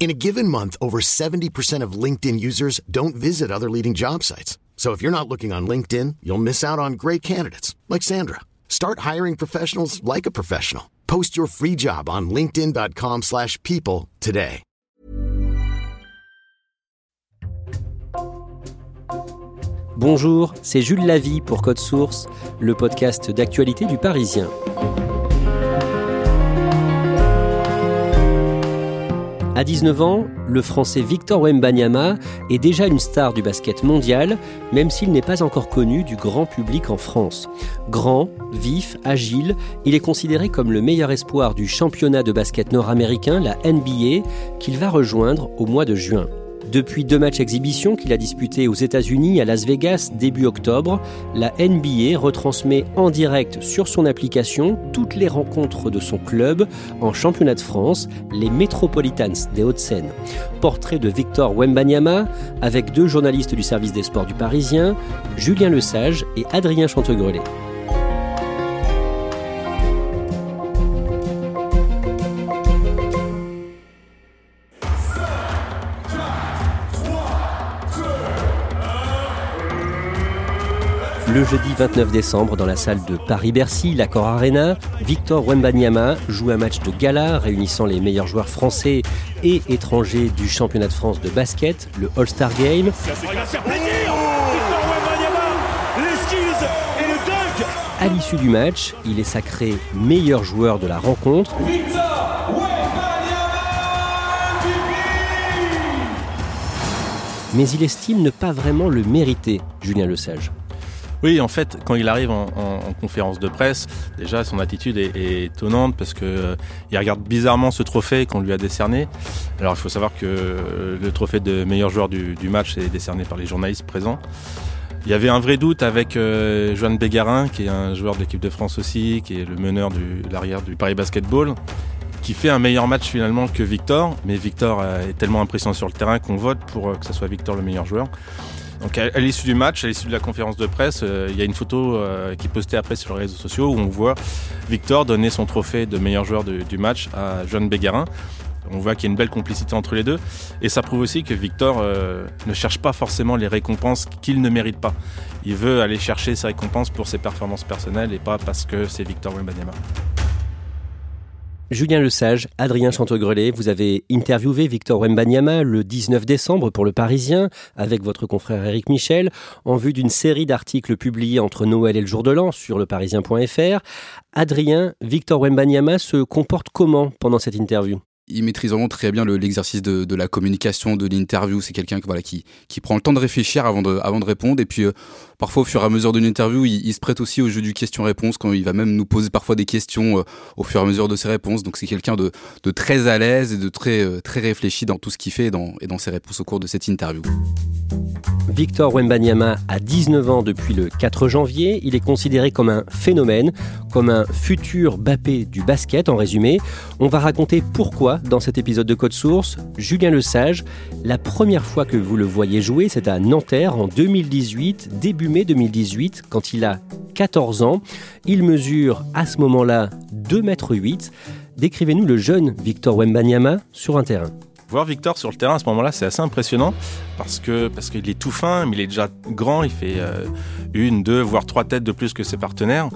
In a given month, over 70% of LinkedIn users don't visit other leading job sites. So if you're not looking on LinkedIn, you'll miss out on great candidates like Sandra. Start hiring professionals like a professional. Post your free job on linkedin.com/people today. Bonjour, c'est Jules Lavie pour Code Source, le podcast d'actualité du Parisien. À 19 ans, le Français Victor Wembanyama est déjà une star du basket mondial, même s'il n'est pas encore connu du grand public en France. Grand, vif, agile, il est considéré comme le meilleur espoir du championnat de basket nord-américain, la NBA, qu'il va rejoindre au mois de juin. Depuis deux matchs exhibition qu'il a disputés aux États-Unis à Las Vegas début octobre, la NBA retransmet en direct sur son application toutes les rencontres de son club en championnat de France, les Metropolitans des Hauts-de-Seine. Portrait de Victor Wembanyama avec deux journalistes du service des sports du Parisien, Julien Lesage et Adrien Chantegrelet. Le jeudi 29 décembre, dans la salle de Paris-Bercy, l'Accor Arena, Victor Wembanyama joue un match de gala réunissant les meilleurs joueurs français et étrangers du championnat de France de basket, le All-Star Game. À l'issue du match, il est sacré meilleur joueur de la rencontre. Mais il estime ne pas vraiment le mériter, Julien Lesage. Oui, en fait, quand il arrive en, en- en conférence de presse, déjà son attitude est, est étonnante parce que euh, il regarde bizarrement ce trophée qu'on lui a décerné. Alors il faut savoir que euh, le trophée de meilleur joueur du, match est décerné par les journalistes présents. Il y avait un vrai doute avec euh, Joan Bégarin, qui est un joueur de l'équipe de France aussi, qui est le meneur du l'arrière du Paris Basketball, qui fait un meilleur match finalement que Victor. Mais Victor euh, est tellement impressionnant sur le terrain qu'on vote pour que ce soit Victor le meilleur joueur. Donc à, l'issue du match, à l'issue de la conférence de presse, euh, il y a une photo euh, qui est postée après sur les réseaux sociaux où on voit Victor donner son trophée de meilleur joueur du match à Joan Bégarin. On voit qu'il y a une belle complicité entre les deux. Et ça prouve aussi que Victor euh, ne cherche pas forcément les récompenses qu'il ne mérite pas. Il veut aller chercher ses récompenses pour ses performances personnelles et pas parce que c'est Victor Wembanyama. Julien Lesage, Adrien Chantegrelet, vous avez interviewé Victor Wembanyama le 19 décembre pour Le Parisien avec votre confrère Éric Michel en vue d'une série d'articles publiés entre Noël et le jour de l'an sur leparisien.fr. Adrien, Victor Wembanyama se comporte comment pendant cette interview? Il maîtrise vraiment très bien le- l'exercice de, la communication, de l'interview. C'est quelqu'un qui, voilà, qui, qui prend le temps de réfléchir avant de, avant de répondre. Et puis, euh, parfois, au fur et à mesure d'une interview, il, il se prête aussi au jeu du question-réponse, quand il va même nous poser parfois des questions euh, au fur et à mesure de ses réponses. Donc, c'est quelqu'un de, de très à l'aise et de très, euh, très réfléchi dans tout ce qu'il fait et dans, et dans ses réponses au cours de cette interview. Victor Wembanyama a 19 ans depuis le 4 janvier. Il est considéré comme un phénomène, comme un futur Bappé du basket en résumé. On va raconter pourquoi dans cet épisode de Code Source. Julien Lesage, la première fois que vous le voyez jouer, c'est à Nanterre en 2018, début mai 2018, quand il a 14 ans. Il mesure à ce moment-là 2 mètres 8. Décrivez-nous le jeune Victor Wembanyama sur un terrain. Voir Victor sur le terrain à ce moment-là, c'est assez impressionnant parce que parce qu'il est tout fin, mais il est déjà grand. Il fait euh, une, deux, voire trois têtes de plus que ses partenaires.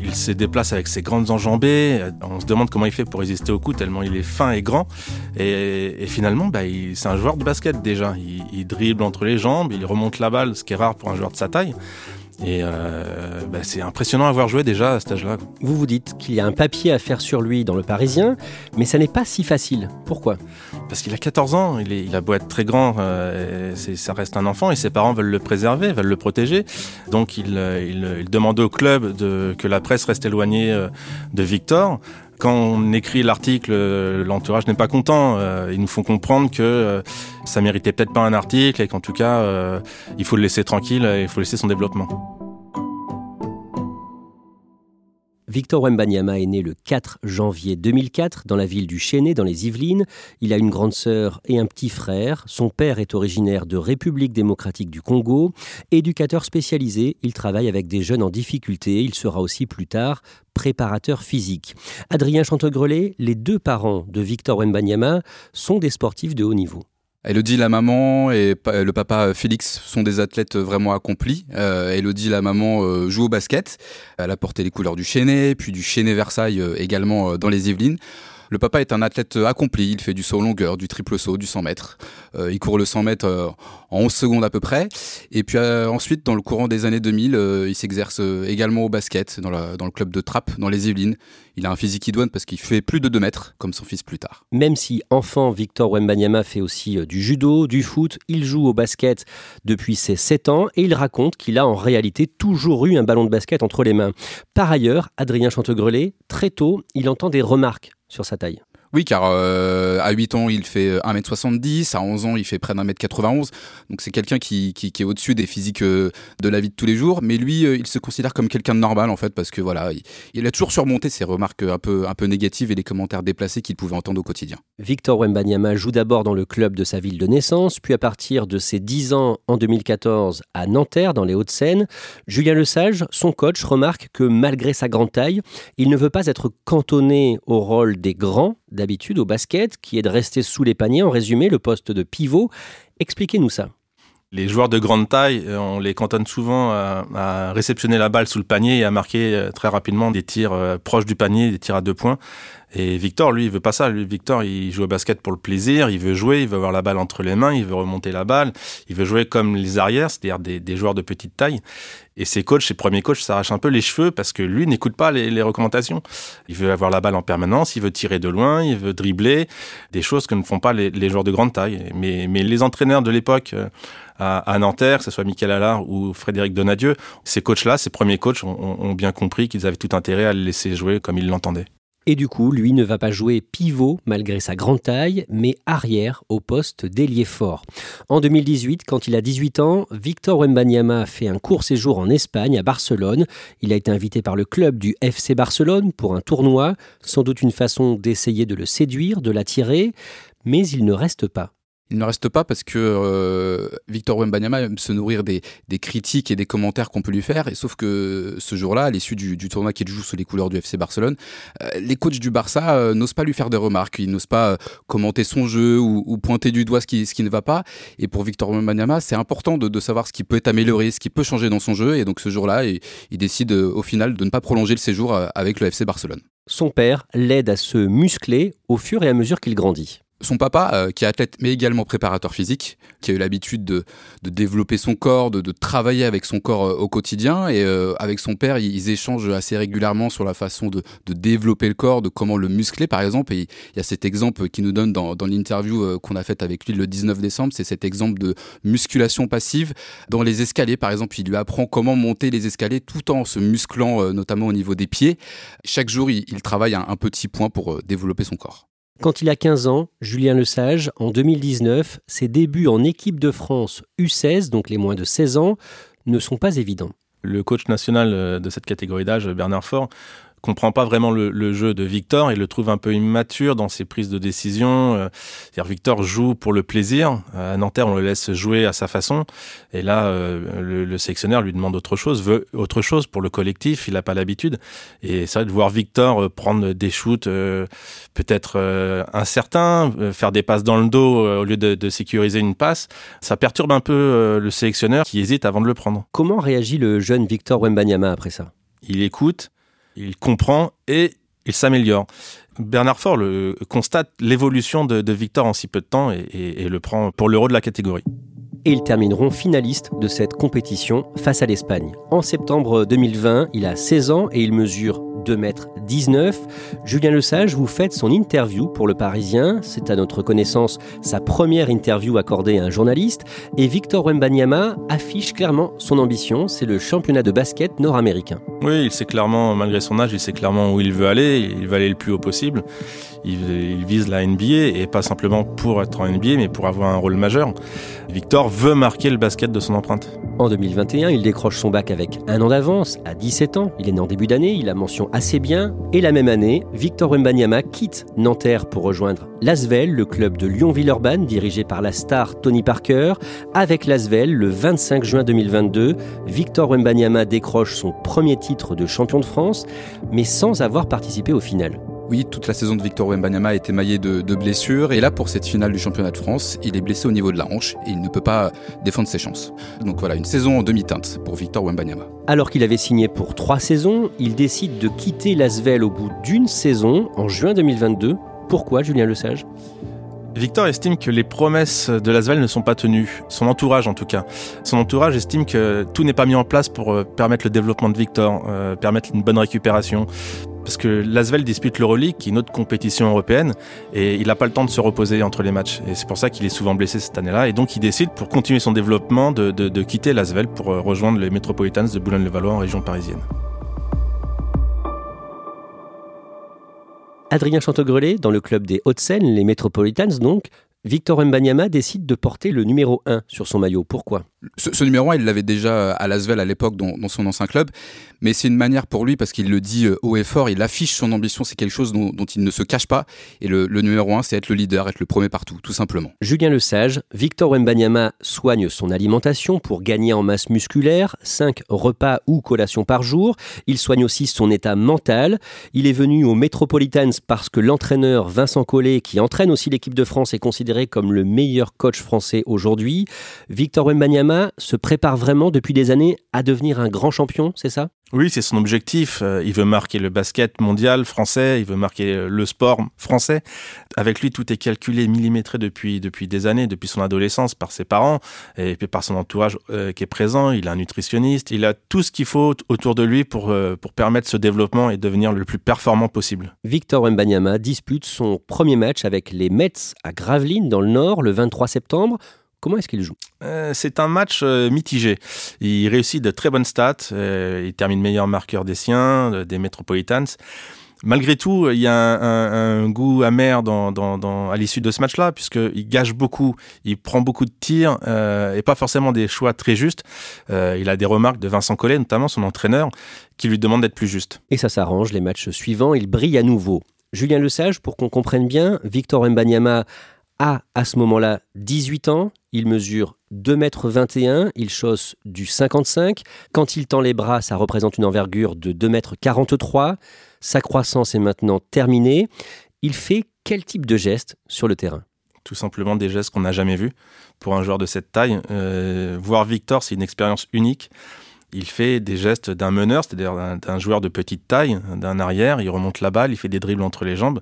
Il se déplace avec ses grandes enjambées. On se demande comment il fait pour résister au coup tellement il est fin et grand. Et, finalement, bah, c'est un joueur de basket déjà. Il, il dribble entre les jambes, il remonte la balle, ce qui est rare pour un joueur de sa taille. Et euh, bah, c'est impressionnant à voir jouer déjà à cet âge-là. Vous vous dites qu'il y a un papier à faire sur lui dans le Parisien, mais ça n'est pas si facile. Pourquoi? Parce qu'il a 14 ans, il, est, il a beau être très grand, euh, ça reste un enfant et ses parents veulent le préserver, veulent le protéger. Donc il, euh, il, il demandait au club de, que la presse reste éloignée de Victor. Quand on écrit l'article, euh, l'entourage n'est pas content. Euh, Ils nous font comprendre que euh, ça méritait peut-être pas un article et qu'en tout cas, il faut le laisser tranquille, et il faut laisser son développement. Victor Wembanyama est né le 4 janvier 2004 dans la ville du Chênay, dans les Yvelines. Il a une grande sœur et un petit frère. Son père est originaire de République démocratique du Congo. Éducateur spécialisé, il travaille avec des jeunes en difficulté. Il sera aussi plus tard préparateur physique. Adrien Chantegrelet, les deux parents de Victor Wembanyama sont des sportifs de haut niveau. Elodie, la maman, et le papa Félix sont des athlètes vraiment accomplis. Euh, Elodie, la maman, euh, joue au basket. Elle a porté les couleurs du Chênay, puis du Chênay Versailles euh, également euh, dans les Yvelines. Le papa est un athlète accompli, il fait du saut en longueur, du triple saut, du 100 mètres. Euh, il court le 100 mètres euh, en 11 secondes à peu près. Et puis euh, ensuite, dans le courant des années 2000, euh, il s'exerce euh, également au basket dans, le club de Trappes, dans les Yvelines. Il a un physique idoine parce qu'il fait plus de 2 mètres, comme son fils plus tard. Même si enfant, Victor Wembanyama fait aussi euh, du judo, du foot, il joue au basket depuis ses 7 ans et il raconte qu'il a en réalité toujours eu un ballon de basket entre les mains. Par ailleurs, Adrien Chantegrelet, très tôt, il entend des remarques sur sa taille. Oui, car euh, à 8 ans, il fait euh, 1m70, à 11 ans, il fait près d'un mètre 91. Donc c'est quelqu'un qui, qui, est au-dessus des physiques euh, de la vie de tous les jours. Mais lui, euh, il se considère comme quelqu'un de normal, en fait, parce que voilà, il, a toujours surmonté ses remarques un peu, un peu négatives et les commentaires déplacés qu'il pouvait entendre au quotidien. Victor Wembanyama joue d'abord dans le club de sa ville de naissance, puis à partir de ses 10 ans en 2014 à Nanterre, dans les Hauts-de-Seine. Julien Lesage, son coach, remarque que malgré sa grande taille, il ne veut pas être cantonné au rôle des grands, d'habitude au basket, qui est de rester sous les paniers, en résumé, le poste de pivot. Expliquez-nous ça. Les joueurs de grande taille, euh, on les cantonne souvent à, à réceptionner la balle sous le panier et à marquer euh, très rapidement des tirs euh, proches du panier, des tirs à deux points. Et Victor, lui, il veut pas ça. Victor, il joue au basket pour le plaisir, il veut jouer, il veut avoir la balle entre les mains, il veut remonter la balle, il veut jouer comme les arrières, c'est-à-dire des, des joueurs de petite taille. Et ses coachs, ses premiers coachs, s'arrachent un peu les cheveux parce que lui n'écoute pas les, les recommandations. Il veut avoir la balle en permanence, il veut tirer de loin, il veut dribbler, des choses que ne font pas les, les joueurs de grande taille. Mais, mais les entraîneurs de l'époque euh, à, à Nanterre, que ce soit Michael Allard ou Frédéric Donadieu, ces coachs-là, ces premiers coachs, ont- ont bien compris qu'ils avaient tout intérêt à le laisser jouer comme ils l'entendaient. Et du coup, lui ne va pas jouer pivot malgré sa grande taille, mais arrière au poste d'ailier fort. En 2018, quand il a 18 ans, Victor Wembanyama fait un court séjour en Espagne, à Barcelone. Il a été invité par le club du FC Barcelone pour un tournoi, sans doute une façon d'essayer de le séduire, de l'attirer, mais il ne reste pas. Il ne reste pas parce que euh, Victor Wembanyama aime se nourrir des, critiques et des commentaires qu'on peut lui faire. Et sauf que ce jour-là, à l'issue du, tournoi qu'il joue sous les couleurs du FC Barcelone, euh, les coachs du Barça euh, n'osent pas lui faire des remarques. Ils n'osent pas euh, commenter son jeu ou, pointer du doigt ce qui, ne va pas. Et pour Victor Wembanyama, c'est important de, savoir ce qui peut être amélioré, ce qui peut changer dans son jeu. Et donc ce jour-là, il, il décide au final de ne pas prolonger le séjour avec le FC Barcelone. Son père l'aide à se muscler au fur et à mesure qu'il grandit. Son papa, euh, qui est athlète mais également préparateur physique, qui a eu l'habitude de, de développer son corps, de, de travailler avec son corps euh, au quotidien, et euh, avec son père, ils, échangent assez régulièrement sur la façon de, de développer le corps, de comment le muscler par exemple. Et il y a cet exemple qui nous donne dans, dans l'interview euh, qu'on a faite avec lui le 19 décembre, c'est cet exemple de musculation passive dans les escaliers par exemple. Il lui apprend comment monter les escaliers tout en se musclant, euh, notamment au niveau des pieds. Chaque jour, il, il travaille un, un petit point pour développer son corps. Quand il a 15 ans, Julien Lesage, en 2019, ses débuts en équipe de France U16, donc les moins de 16 ans, ne sont pas évidents. Le coach national euh, de cette catégorie d'âge, Bernard Faure, comprend pas vraiment le, le, jeu de Victor et le trouve un peu immature dans ses prises de décision. Euh, C'est-à-dire Victor joue pour le plaisir. À Nanterre, on le laisse jouer à sa façon. Et là, euh, le, le, sélectionneur lui demande autre chose, veut autre chose pour le collectif. Il n'a pas l'habitude. Et c'est vrai de voir Victor euh, prendre des shoots euh, peut-être euh, incertains, euh, faire des passes dans le dos euh, au lieu de, de, sécuriser une passe, ça perturbe un peu euh, le sélectionneur qui hésite avant de le prendre. Comment réagit le jeune Victor Wembanyama après ça? Il écoute il comprend et il s'améliore. Bernard Faure constate l'évolution de, Victor en si peu de temps et, et, et le prend pour l'euro de la catégorie. et ils termineront finalistes de cette compétition face à l'Espagne. En septembre 2020, il a 16 ans et il mesure 2m19. Julien Lesage, vous faites son interview pour Le Parisien. C'est à notre connaissance sa première interview accordée à un journaliste. Et Victor Wembanyama affiche clairement son ambition, c'est le championnat de basket nord-américain. Oui, il sait clairement, malgré son âge, il sait clairement où il veut aller. Il veut aller le plus haut possible. Il, vise la NBA et pas simplement pour être en NBA, mais pour avoir un rôle majeur. Victor veut marquer le basket de son empreinte. En 2021, il décroche son bac avec un an d'avance, à 17 ans. Il est né en début d'année, il a mention assez bien. Et la même année, Victor Wembanyama quitte Nanterre pour rejoindre l'Asvel, le club de Lyon-Villeurbanne, dirigé par la star Tony Parker. Avec l'Asvel, le 25 juin 2022, Victor Wembanyama décroche son premier titre de champion de France, mais sans avoir participé au final. Oui, toute la saison de Victor Wembanyama a été maillée de, de, blessures et là pour cette finale du championnat de France, il est blessé au niveau de la hanche et il ne peut pas défendre ses chances. Donc voilà, une saison en demi-teinte pour Victor Wembanyama. Alors qu'il avait signé pour trois saisons, il décide de quitter l'Asvel au bout d'une saison en juin 2022. Pourquoi Julien Lesage? Victor estime que les promesses de Lasvel ne sont pas tenues, son entourage en tout cas. Son entourage estime que tout n'est pas mis en place pour euh, permettre le développement de Victor, euh, permettre une bonne récupération. Parce que Lasvel dispute l'Euroleague, qui est une autre compétition européenne, et il n'a pas le temps de se reposer entre les matchs. Et c'est pour ça qu'il est souvent blessé cette année-là. Et donc il décide, pour continuer son développement, de, quitter Lasvel pour euh, rejoindre les Metropolitans de Boulogne-le-Valois en région parisienne. Adrien Chantegrelet, dans le club des Hauts-de-Seine, les Metropolitans donc, Victor Mbanyama décide de porter le numéro 1 sur son maillot. Pourquoi? Ce, ce, numéro 1, il l'avait déjà à Lasvel à l'époque dans, dans, son ancien club, mais c'est une manière pour lui, parce qu'il le dit euh, haut et fort, il affiche son ambition, c'est quelque chose dont, dont, il ne se cache pas, et le, le numéro 1, c'est être le leader, être le premier partout, tout simplement. Julien Lesage, Victor Wembanyama soigne son alimentation pour gagner en masse musculaire, 5 repas ou collations par jour, il soigne aussi son état mental, il est venu aux Metropolitans parce que l'entraîneur Vincent Collet, qui entraîne aussi l'équipe de France, est considéré comme le meilleur coach français aujourd'hui. Victor Wembanyama se prépare vraiment depuis des années à devenir un grand champion, c'est ça? Oui, c'est son objectif. Euh, il veut marquer le basket mondial français, il veut marquer le sport français. Avec lui, tout est calculé, millimétré depuis, depuis des années, depuis son adolescence, par ses parents et puis par son entourage euh, qui est présent. Il a un nutritionniste, il a tout ce qu'il faut autour de lui pour, euh, pour permettre ce développement et devenir le plus performant possible. Victor Mbanyama dispute son premier match avec les Mets à Gravelines, dans le Nord, le 23 septembre. Comment est-ce qu'il joue? Euh, C'est un match euh, mitigé. Il réussit de très bonnes stats. Euh, il termine meilleur marqueur des siens, des Metropolitans. Malgré tout, il y a un, un, un goût amer dans, dans, dans, à l'issue de ce match-là, puisqu'il gâche beaucoup, il prend beaucoup de tirs et pas forcément des choix très justes. Il a des remarques de Vincent Collet, notamment son entraîneur, qui lui demande d'être plus juste. Et ça s'arrange, les matchs suivants, il brille à nouveau. Julien Lesage, pour qu'on comprenne bien, Victor Mbanyama a à ce moment-là 18 ans, il mesure 2,21 m, il chausse du 55. Quand il tend les bras, ça représente une envergure de 2,43 m. Sa croissance est maintenant terminée. Il fait quel type de gestes sur le terrain? Tout simplement des gestes qu'on n'a jamais vus pour un joueur de cette taille. Euh, voir Victor, c'est une expérience unique. Il fait des gestes d'un meneur, c'est-à-dire d'un joueur de petite taille, d'un arrière. Il remonte la balle, il fait des dribbles entre les jambes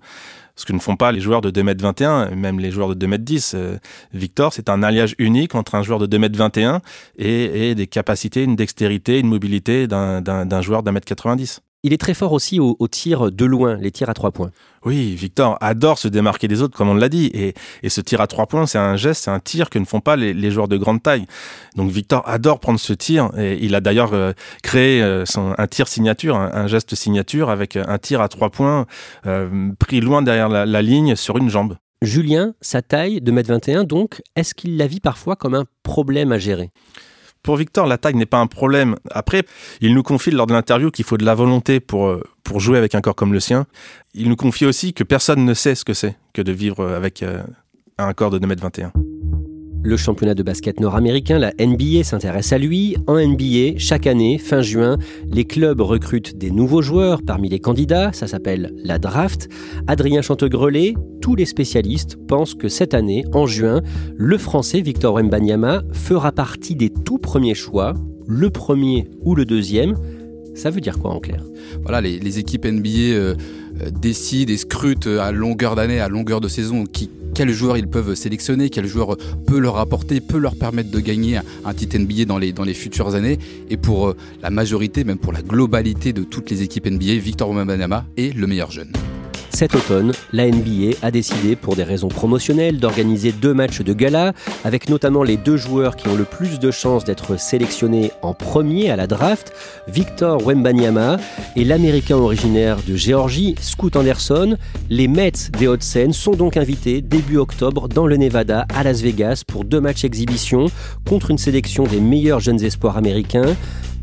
ce que ne font pas les joueurs de 2m21, même les joueurs de 2m10. Euh, Victor, c'est un alliage unique entre un joueur de 2m21 et, et des capacités, une dextérité, une mobilité d'un joueur d'un mètre 90. Il est très fort aussi au, au tir de loin, les tirs à trois points. Oui, Victor adore se démarquer des autres, comme on l'a dit. Et, et, ce tir à trois points, c'est un geste, c'est un tir que ne font pas les, les, joueurs de grande taille. Donc Victor adore prendre ce tir. Et il a d'ailleurs euh, créé euh, son, un tir signature, un, un, geste signature avec un tir à trois points euh, pris loin derrière la, la ligne sur une jambe. Julien, sa taille de 1m21, donc, est-ce qu'il la vit parfois comme un problème à gérer? Pour Victor, la taille n'est pas un problème. Après, il nous confie lors de l'interview qu'il faut de la volonté pour, pour jouer avec un corps comme le sien. Il nous confie aussi que personne ne sait ce que c'est que de vivre avec un corps de 2m21. Le championnat de basket nord-américain, la NBA, s'intéresse à lui. En NBA, chaque année, fin juin, les clubs recrutent des nouveaux joueurs parmi les candidats. Ça s'appelle la draft. Adrien Chantegrelet, tous les spécialistes pensent que cette année, en juin, le Français Victor Wembanyama fera partie des tout premiers choix, le premier ou le deuxième. Ça veut dire quoi en clair? Voilà, les, équipes NBA euh, décident et scrutent à longueur d'année, à longueur de saison qui quels joueurs ils peuvent sélectionner, quel joueur peut leur apporter, peut leur permettre de gagner un titre NBA dans les, futures années. Et pour la majorité, même pour la globalité de toutes les équipes NBA, Victor Wembanyama est le meilleur jeune. Cet automne, la NBA a décidé, pour des raisons promotionnelles, d'organiser deux matchs de gala, avec notamment les deux joueurs qui ont le plus de chances d'être sélectionnés en premier à la draft, Victor Wembanyama et l'Américain originaire de Géorgie, Scoot Anderson. Les Mets des Hauts-de-Seine sont donc invités début octobre dans le Nevada à Las Vegas pour deux matchs exhibition contre une sélection des meilleurs jeunes espoirs américains.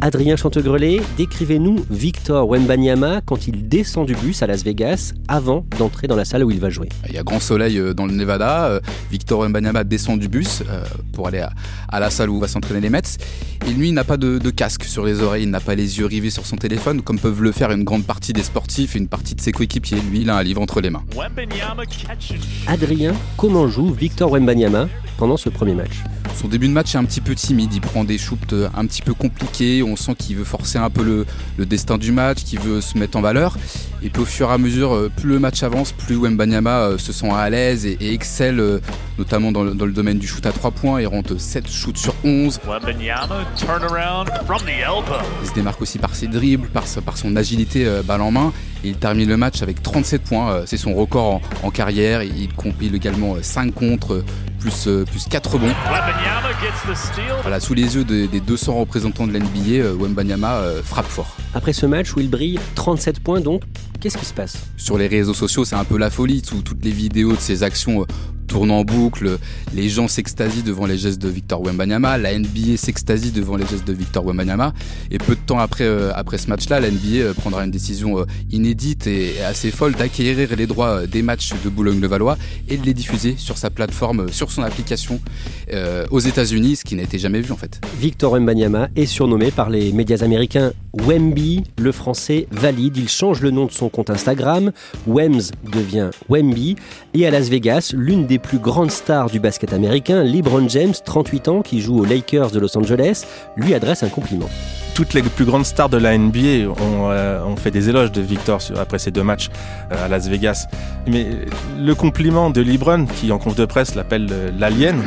Adrien Chantegrelet, décrivez-nous Victor Wembanyama quand il descend du bus à Las Vegas avant d'entrer dans la salle où il va jouer. Il y a grand soleil euh, dans le Nevada. Euh, Victor Wembanyama descend du bus euh, pour aller à, la salle où va s'entraîner les Mets. Et lui, il n'a pas de, casque sur les oreilles, il n'a pas les yeux rivés sur son téléphone, comme peuvent le faire une grande partie des sportifs et une partie de ses coéquipiers. Lui, il a un livre entre les mains. Adrien, comment joue Victor Wembanyama pendant ce premier match? Son début de match est un petit peu timide, il prend des shoots un petit peu compliqués, on sent qu'il veut forcer un peu le, destin du match, qu'il veut se mettre en valeur. Et puis au fur et à mesure, euh, plus le match avance, plus Wembanyama euh, se sent à l'aise et, excelle, euh, notamment dans le, domaine du shoot à 3 points. Il rentre 7 shoots sur 11. Il se démarque aussi par ses dribbles, par, son agilité balle en main. Et il termine le match avec 37 points. C'est son record en, carrière. Il compile également 5 contre, plus, plus 4 bons. Voilà, sous les yeux des, 200 représentants de l'NBA, euh, Wembanyama euh, frappe fort. Après ce match où il brille 37 points donc, qu'est-ce qui se passe? Sur les réseaux sociaux, c'est un peu la folie. toutes les vidéos de ses actions euh, tourne en boucle, les gens s'extasient devant les gestes de Victor Wembanyama, la NBA s'extasie devant les gestes de Victor Wembanyama, et peu de temps après, euh, après ce match-là, la NBA euh, prendra une décision euh, inédite et assez folle d'acquérir les droits des matchs de Boulogne-le-Valois et de les diffuser sur sa plateforme, sur son application aux États-Unis, ce qui n'a été jamais vu en fait. Victor Wembanyama est surnommé par les médias américains Wemby, le français valide, il change le nom de son compte Instagram, Wems devient Wemby, et à Las Vegas, l'une des plus grandes stars du basket américain, LeBron James, 38 ans, qui joue aux Lakers de Los Angeles, lui adresse un compliment toutes les plus grandes stars de la NBA euh, ont, fait des éloges de Victor après ces deux matchs euh, à Las Vegas. Mais le compliment de LeBron, qui en conf de presse l'appelle euh, l'alien,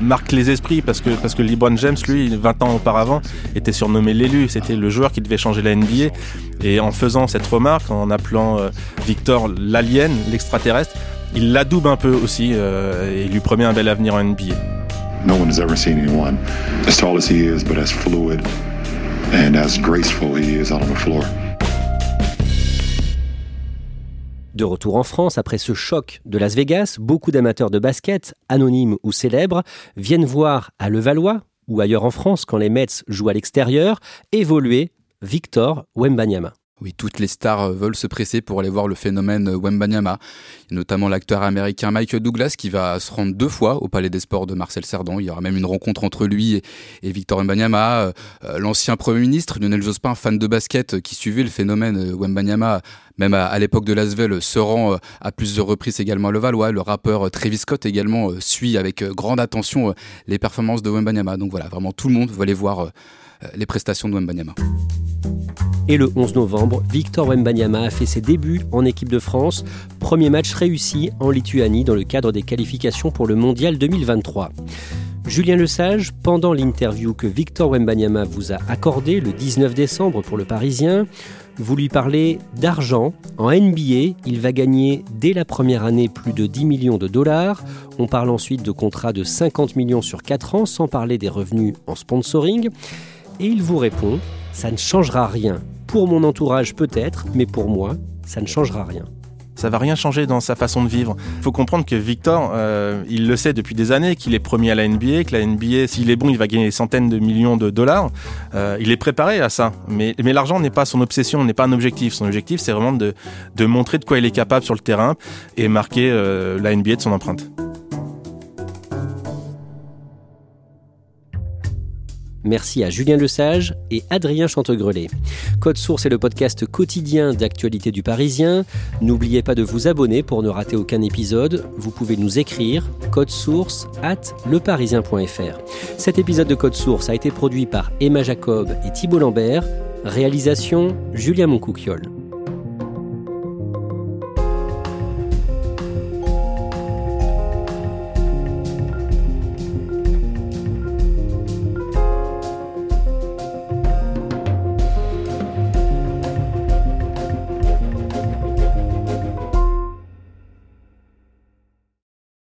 marque les esprits parce que, parce que LeBron James, lui, 20 ans auparavant, était surnommé l'élu. C'était le joueur qui devait changer la NBA. Et en faisant cette remarque, en appelant Victor l'alien, l'extraterrestre, il l'adoube un peu aussi et lui promet un bel avenir en NBA. No one has ever seen anyone as tall as he is, but as fluid and as graceful he is out on the floor. De retour en France, après ce choc de Las Vegas, beaucoup d'amateurs de basket, anonymes ou célèbres, viennent voir à Levallois ou ailleurs en France, quand les Mets jouent à l'extérieur, évoluer Victor Wembanyama. Oui, toutes les stars euh, veulent se presser pour aller voir le phénomène euh, Wembanyama. notamment l'acteur américain Michael Douglas qui va se rendre deux fois au Palais des Sports de Marcel Cerdan. Il y aura même une rencontre entre lui et, Victor Wembanyama. Euh, l'ancien Premier ministre Lionel Jospin, fan de basket qui suivait le phénomène Wembanyama, même à, l'époque de Lasvel, se rend à plusieurs reprises également à Levallois. Le rappeur Travis Scott également suit avec grande attention les performances de Wembanyama. Donc voilà, vraiment tout le monde va aller voir les prestations de Wembanyama. Et le 11 novembre, Victor Wembanyama a fait ses débuts en équipe de France. Premier match réussi en Lituanie dans le cadre des qualifications pour le Mondial 2023. Julien Lesage, pendant l'interview que Victor Wembanyama vous a accordée le 19 décembre pour le Parisien, vous lui parlez d'argent. En NBA, il va gagner dès la première année plus de 10 millions de dollars. On parle ensuite de contrats de 50 millions sur 4 ans, sans parler des revenus en sponsoring. Et il vous répond, ça ne changera rien. Pour mon entourage peut-être, mais pour moi, ça ne changera rien. Ça va rien changer dans sa façon de vivre. Il faut comprendre que Victor, euh, il le sait depuis des années, qu'il est premier à la NBA, que la NBA, s'il est bon, il va gagner des centaines de millions de dollars. Euh, il est préparé à ça. Mais, l'argent n'est pas son obsession, n'est pas un objectif. Son objectif, c'est vraiment de, de, montrer de quoi il est capable sur le terrain et marquer euh, la NBA de son empreinte. Merci à Julien Lesage et Adrien Chantegrelet. Code Source est le podcast quotidien d'actualité du Parisien. N'oubliez pas de vous abonner pour ne rater aucun épisode. Vous pouvez nous écrire code source at leparisien.fr. Cet épisode de Code Source a été produit par Emma Jacob et Thibault Lambert. Réalisation Julien Moncouquiole.